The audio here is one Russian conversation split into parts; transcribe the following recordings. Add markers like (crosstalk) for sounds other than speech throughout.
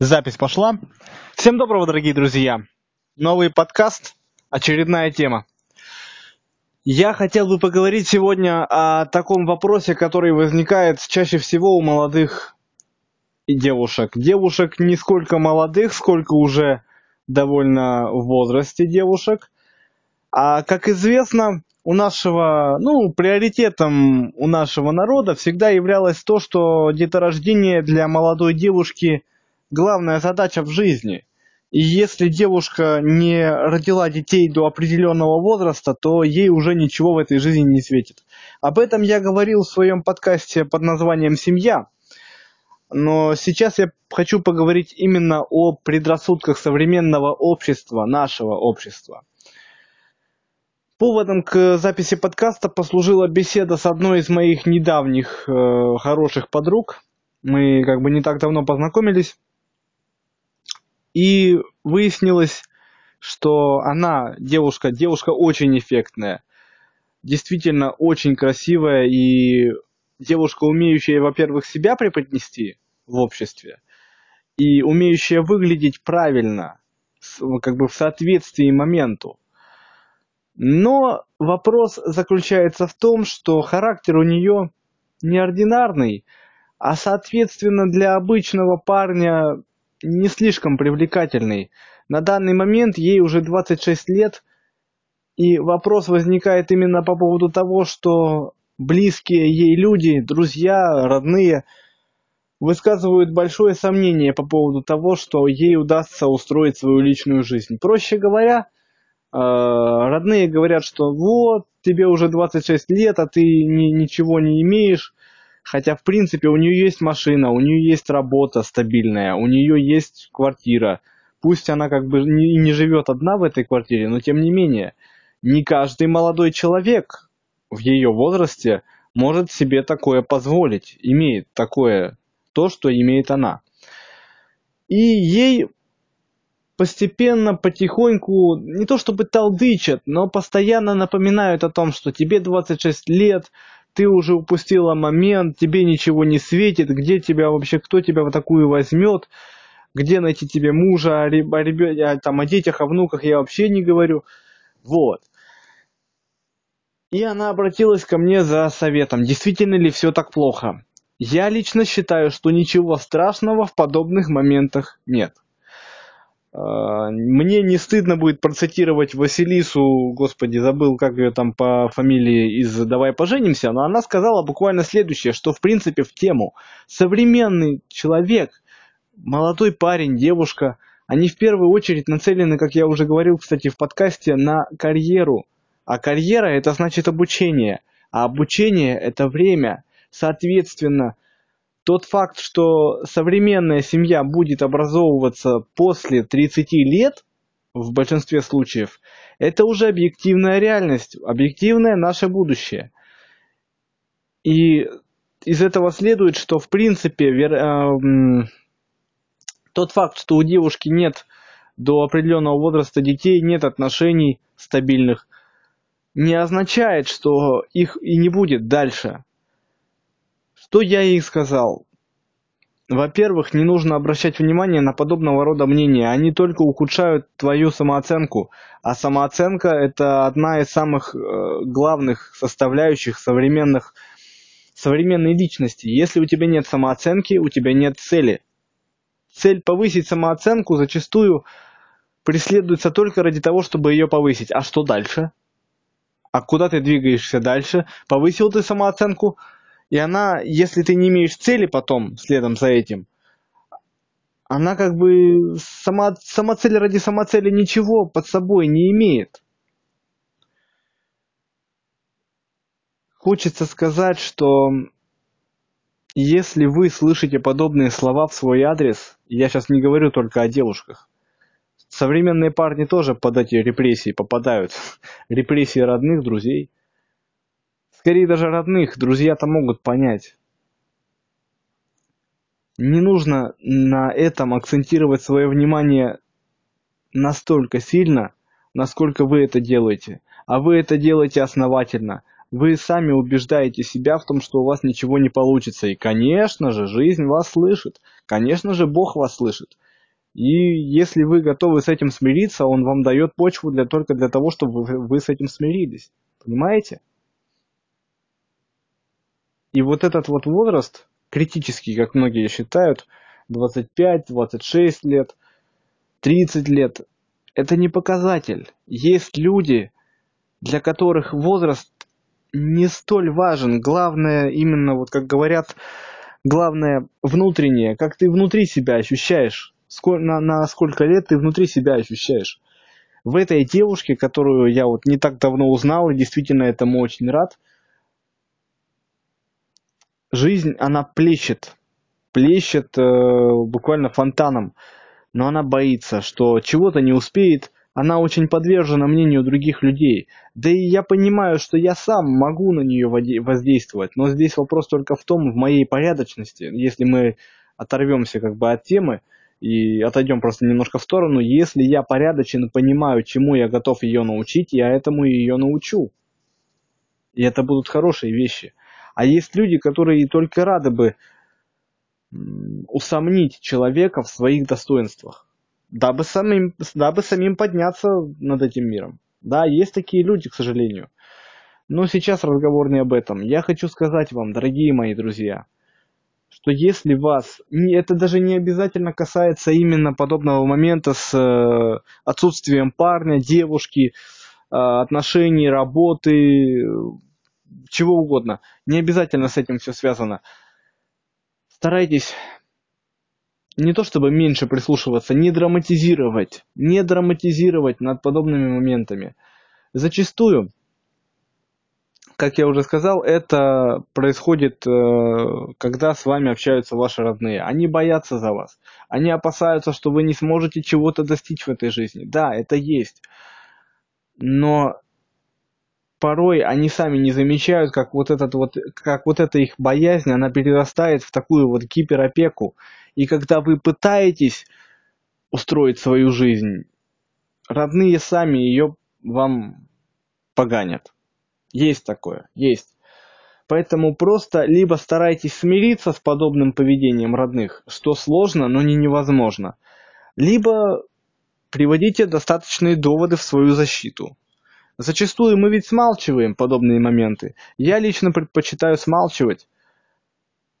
Запись пошла. Всем доброго, дорогие друзья. Новый подкаст, очередная тема. Я хотел бы поговорить сегодня о таком вопросе, который возникает чаще всего у молодых девушек. Девушек не сколько молодых, сколько уже довольно в возрасте девушек. А как известно, у нашего, ну, приоритетом у нашего народа всегда являлось то, что деторождение для молодой девушки – главная задача в жизни. И если девушка не родила детей до определенного возраста, то ей уже ничего в этой жизни не светит. Об этом я говорил в своем подкасте под названием «Семья». Но сейчас я хочу поговорить именно о предрассудках современного общества, нашего общества. Поводом к записи подкаста послужила беседа с одной из моих недавних э, хороших подруг. Мы как бы не так давно познакомились. И выяснилось, что она, девушка, девушка очень эффектная. Действительно очень красивая и девушка, умеющая, во-первых, себя преподнести в обществе, и умеющая выглядеть правильно, как бы в соответствии моменту. Но вопрос заключается в том, что характер у нее неординарный, а соответственно для обычного парня не слишком привлекательной. На данный момент ей уже 26 лет, и вопрос возникает именно по поводу того, что близкие ей люди, друзья, родные, высказывают большое сомнение по поводу того, что ей удастся устроить свою личную жизнь. Проще говоря, э, родные говорят, что вот, тебе уже 26 лет, а ты ни, ничего не имеешь, Хотя, в принципе, у нее есть машина, у нее есть работа стабильная, у нее есть квартира. Пусть она как бы не, не живет одна в этой квартире, но тем не менее, не каждый молодой человек в ее возрасте может себе такое позволить, имеет такое, то, что имеет она. И ей постепенно, потихоньку, не то чтобы толдычат, но постоянно напоминают о том, что тебе 26 лет, ты уже упустила момент, тебе ничего не светит, где тебя вообще, кто тебя в такую возьмет, где найти тебе мужа, о, реб, о, ребят, о, там, о детях, о внуках я вообще не говорю. Вот. И она обратилась ко мне за советом, действительно ли все так плохо. Я лично считаю, что ничего страшного в подобных моментах нет. А, мне не стыдно будет процитировать Василису, господи, забыл, как ее там по фамилии из «Давай поженимся», но она сказала буквально следующее, что в принципе в тему. Современный человек, молодой парень, девушка, они в первую очередь нацелены, как я уже говорил, кстати, в подкасте, на карьеру. А карьера это значит обучение, а обучение это время. Соответственно, тот факт, что современная семья будет образовываться после 30 лет, в большинстве случаев, это уже объективная реальность, объективное наше будущее. И из этого следует, что в принципе вер... э, тот факт, что у девушки нет до определенного возраста детей, нет отношений стабильных, не означает, что их и не будет дальше. Что я ей сказал? Во-первых, не нужно обращать внимание на подобного рода мнения, они только ухудшают твою самооценку, а самооценка это одна из самых э, главных составляющих современных современной личности. Если у тебя нет самооценки, у тебя нет цели. Цель повысить самооценку зачастую преследуется только ради того, чтобы ее повысить. А что дальше? А куда ты двигаешься дальше? Повысил ты самооценку, и она, если ты не имеешь цели потом, следом за этим, она как бы сама, сама ради самоцели ничего под собой не имеет. Хочется сказать, что если вы слышите подобные слова в свой адрес, я сейчас не говорю только о девушках, современные парни тоже под эти репрессии попадают, (laughs) репрессии родных, друзей – Скорее даже родных, друзья-то могут понять. Не нужно на этом акцентировать свое внимание настолько сильно, насколько вы это делаете. А вы это делаете основательно. Вы сами убеждаете себя в том, что у вас ничего не получится. И, конечно же, жизнь вас слышит. Конечно же, Бог вас слышит. И если вы готовы с этим смириться, он вам дает почву для, только для того, чтобы вы, с этим смирились. Понимаете? И вот этот вот возраст, критический, как многие считают, 25, 26 лет, 30 лет, это не показатель. Есть люди, для которых возраст не столь важен. Главное, именно вот как говорят, главное внутреннее, как ты внутри себя ощущаешь, сколько, на, на сколько лет ты внутри себя ощущаешь. В этой девушке, которую я вот не так давно узнал, и действительно этому очень рад, жизнь, она плещет, плещет э, буквально фонтаном, но она боится, что чего-то не успеет, она очень подвержена мнению других людей. Да и я понимаю, что я сам могу на нее воздействовать, но здесь вопрос только в том, в моей порядочности. Если мы оторвемся как бы от темы и отойдем просто немножко в сторону, если я порядочен понимаю, чему я готов ее научить, я этому ее научу. И это будут хорошие вещи. А есть люди, которые только рады бы усомнить человека в своих достоинствах дабы самим, дабы самим подняться над этим миром. Да, есть такие люди, к сожалению. Но сейчас разговор не об этом. Я хочу сказать вам, дорогие мои друзья, что если вас, это даже не обязательно касается именно подобного момента с э, отсутствием парня, девушки, э, отношений, работы, чего угодно, не обязательно с этим все связано. Старайтесь не то чтобы меньше прислушиваться, не драматизировать, не драматизировать над подобными моментами. Зачастую, как я уже сказал, это происходит, э, когда с вами общаются ваши родные. Они боятся за вас. Они опасаются, что вы не сможете чего-то достичь в этой жизни. Да, это есть. Но порой они сами не замечают, как вот, этот вот, как вот эта их боязнь, она перерастает в такую вот гиперопеку. И когда вы пытаетесь устроить свою жизнь, родные сами ее вам поганят. Есть такое, есть. Поэтому просто либо старайтесь смириться с подобным поведением родных, что сложно, но не невозможно, либо приводите достаточные доводы в свою защиту. Зачастую мы ведь смалчиваем подобные моменты. Я лично предпочитаю смалчивать,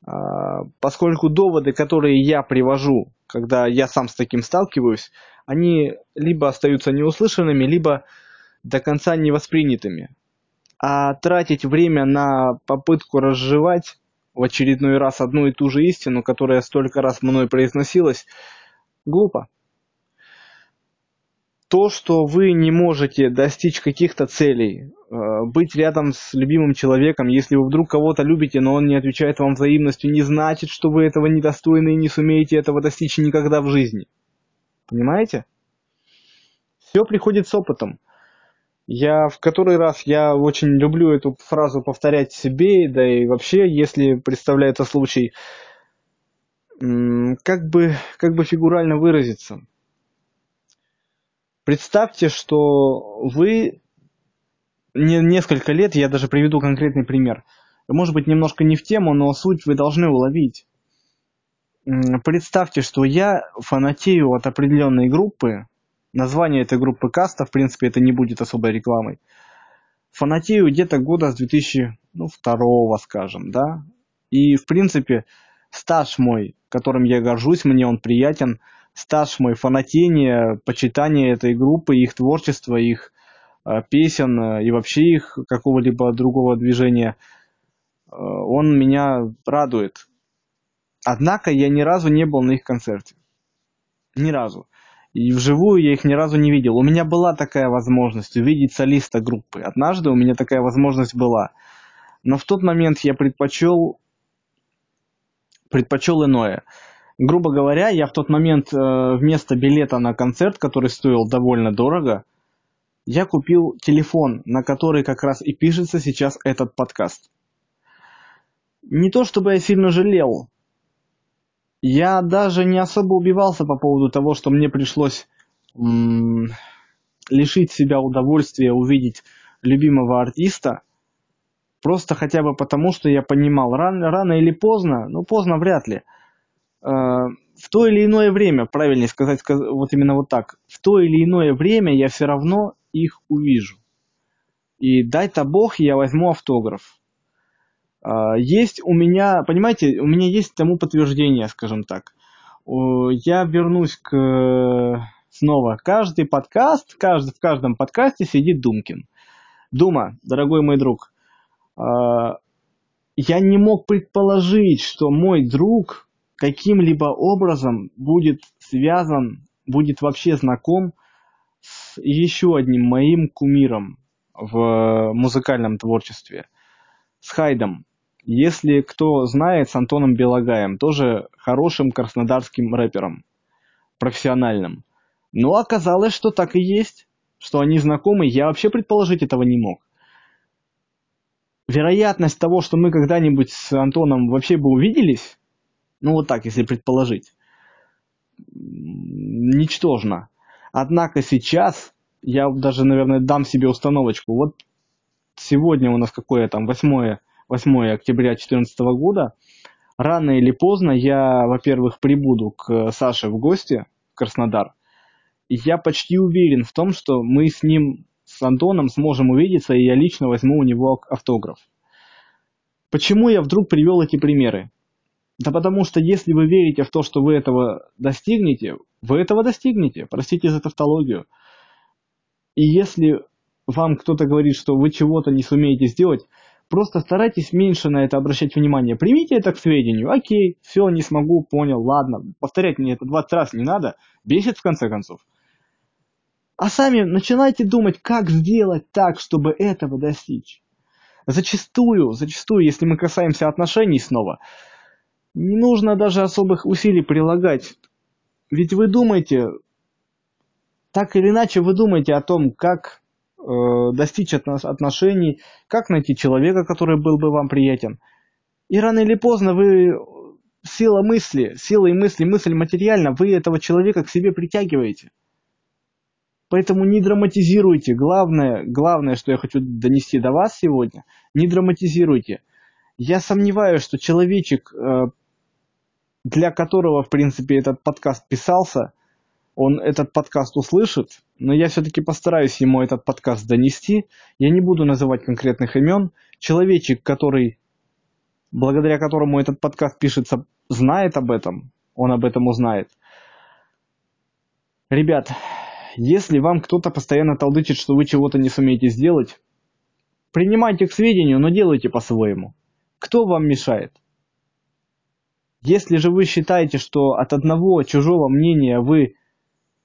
а, поскольку доводы, которые я привожу, когда я сам с таким сталкиваюсь, они либо остаются неуслышанными, либо до конца не воспринятыми. А тратить время на попытку разжевать в очередной раз одну и ту же истину, которая столько раз мной произносилась, глупо то, что вы не можете достичь каких-то целей, э, быть рядом с любимым человеком, если вы вдруг кого-то любите, но он не отвечает вам взаимностью, не значит, что вы этого недостойны и не сумеете этого достичь никогда в жизни. Понимаете? Все приходит с опытом. Я в который раз, я очень люблю эту фразу повторять себе, да и вообще, если представляется случай, как бы, как бы фигурально выразиться – Представьте, что вы не, несколько лет, я даже приведу конкретный пример, может быть немножко не в тему, но суть вы должны уловить. Представьте, что я фанатею от определенной группы, название этой группы Каста, в принципе, это не будет особой рекламой. Фанатею где-то года с 2002, ну, скажем, да. И, в принципе, стаж мой, которым я горжусь, мне он приятен – стаж мой фанатение, почитание этой группы, их творчества, их э, песен э, и вообще их какого-либо другого движения, э, он меня радует. Однако я ни разу не был на их концерте. Ни разу. И вживую я их ни разу не видел. У меня была такая возможность увидеть солиста группы. Однажды у меня такая возможность была. Но в тот момент я предпочел, предпочел иное грубо говоря, я в тот момент э, вместо билета на концерт, который стоил довольно дорого, я купил телефон, на который как раз и пишется сейчас этот подкаст. Не то чтобы я сильно жалел. Я даже не особо убивался по поводу того, что мне пришлось м- лишить себя удовольствия увидеть любимого артиста. Просто хотя бы потому, что я понимал, рано, рано или поздно, ну поздно вряд ли – в то или иное время, правильнее сказать, вот именно вот так, в то или иное время я все равно их увижу. И дай-то бог, я возьму автограф. А, есть у меня, понимаете, у меня есть тому подтверждение, скажем так. Я вернусь к снова. Каждый подкаст, каждый, в каждом подкасте сидит Думкин. Дума, дорогой мой друг, а, я не мог предположить, что мой друг каким-либо образом будет связан, будет вообще знаком с еще одним моим кумиром в музыкальном творчестве, с Хайдом. Если кто знает, с Антоном Белогаем, тоже хорошим краснодарским рэпером, профессиональным. Но оказалось, что так и есть, что они знакомы, я вообще предположить этого не мог вероятность того, что мы когда-нибудь с Антоном вообще бы увиделись, ну вот так, если предположить, ничтожна. Однако сейчас я даже, наверное, дам себе установочку. Вот сегодня у нас какое там 8, 8 октября 2014 года. Рано или поздно я, во-первых, прибуду к Саше в гости в Краснодар. Я почти уверен в том, что мы с ним с Антоном сможем увидеться, и я лично возьму у него автограф. Почему я вдруг привел эти примеры? Да потому что если вы верите в то, что вы этого достигнете, вы этого достигнете, простите за тавтологию. И если вам кто-то говорит, что вы чего-то не сумеете сделать, просто старайтесь меньше на это обращать внимание. Примите это к сведению. Окей, все, не смогу, понял, ладно. Повторять мне это 20 раз не надо. Бесит в конце концов. А сами начинайте думать, как сделать так, чтобы этого достичь. Зачастую, зачастую, если мы касаемся отношений снова, не нужно даже особых усилий прилагать. Ведь вы думаете, так или иначе вы думаете о том, как э, достичь отношений, как найти человека, который был бы вам приятен. И рано или поздно вы сила мысли, силой мысли, мысль материально, вы этого человека к себе притягиваете. Поэтому не драматизируйте. Главное, главное, что я хочу донести до вас сегодня, не драматизируйте. Я сомневаюсь, что человечек, э, для которого, в принципе, этот подкаст писался, он этот подкаст услышит, но я все-таки постараюсь ему этот подкаст донести. Я не буду называть конкретных имен. Человечек, который, благодаря которому этот подкаст пишется, знает об этом, он об этом узнает. Ребят, если вам кто-то постоянно толдычит, что вы чего-то не сумеете сделать, принимайте к сведению, но делайте по-своему. Кто вам мешает? Если же вы считаете, что от одного чужого мнения вы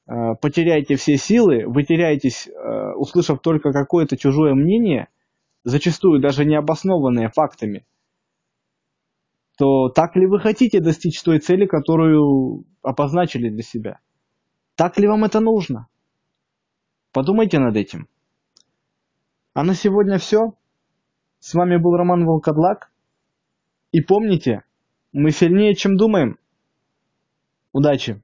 э, потеряете все силы, вы теряетесь, э, услышав только какое-то чужое мнение, зачастую даже не обоснованное фактами, то так ли вы хотите достичь той цели, которую обозначили для себя? Так ли вам это нужно? Подумайте над этим. А на сегодня все. С вами был Роман Волкодлак. И помните, мы сильнее, чем думаем. Удачи!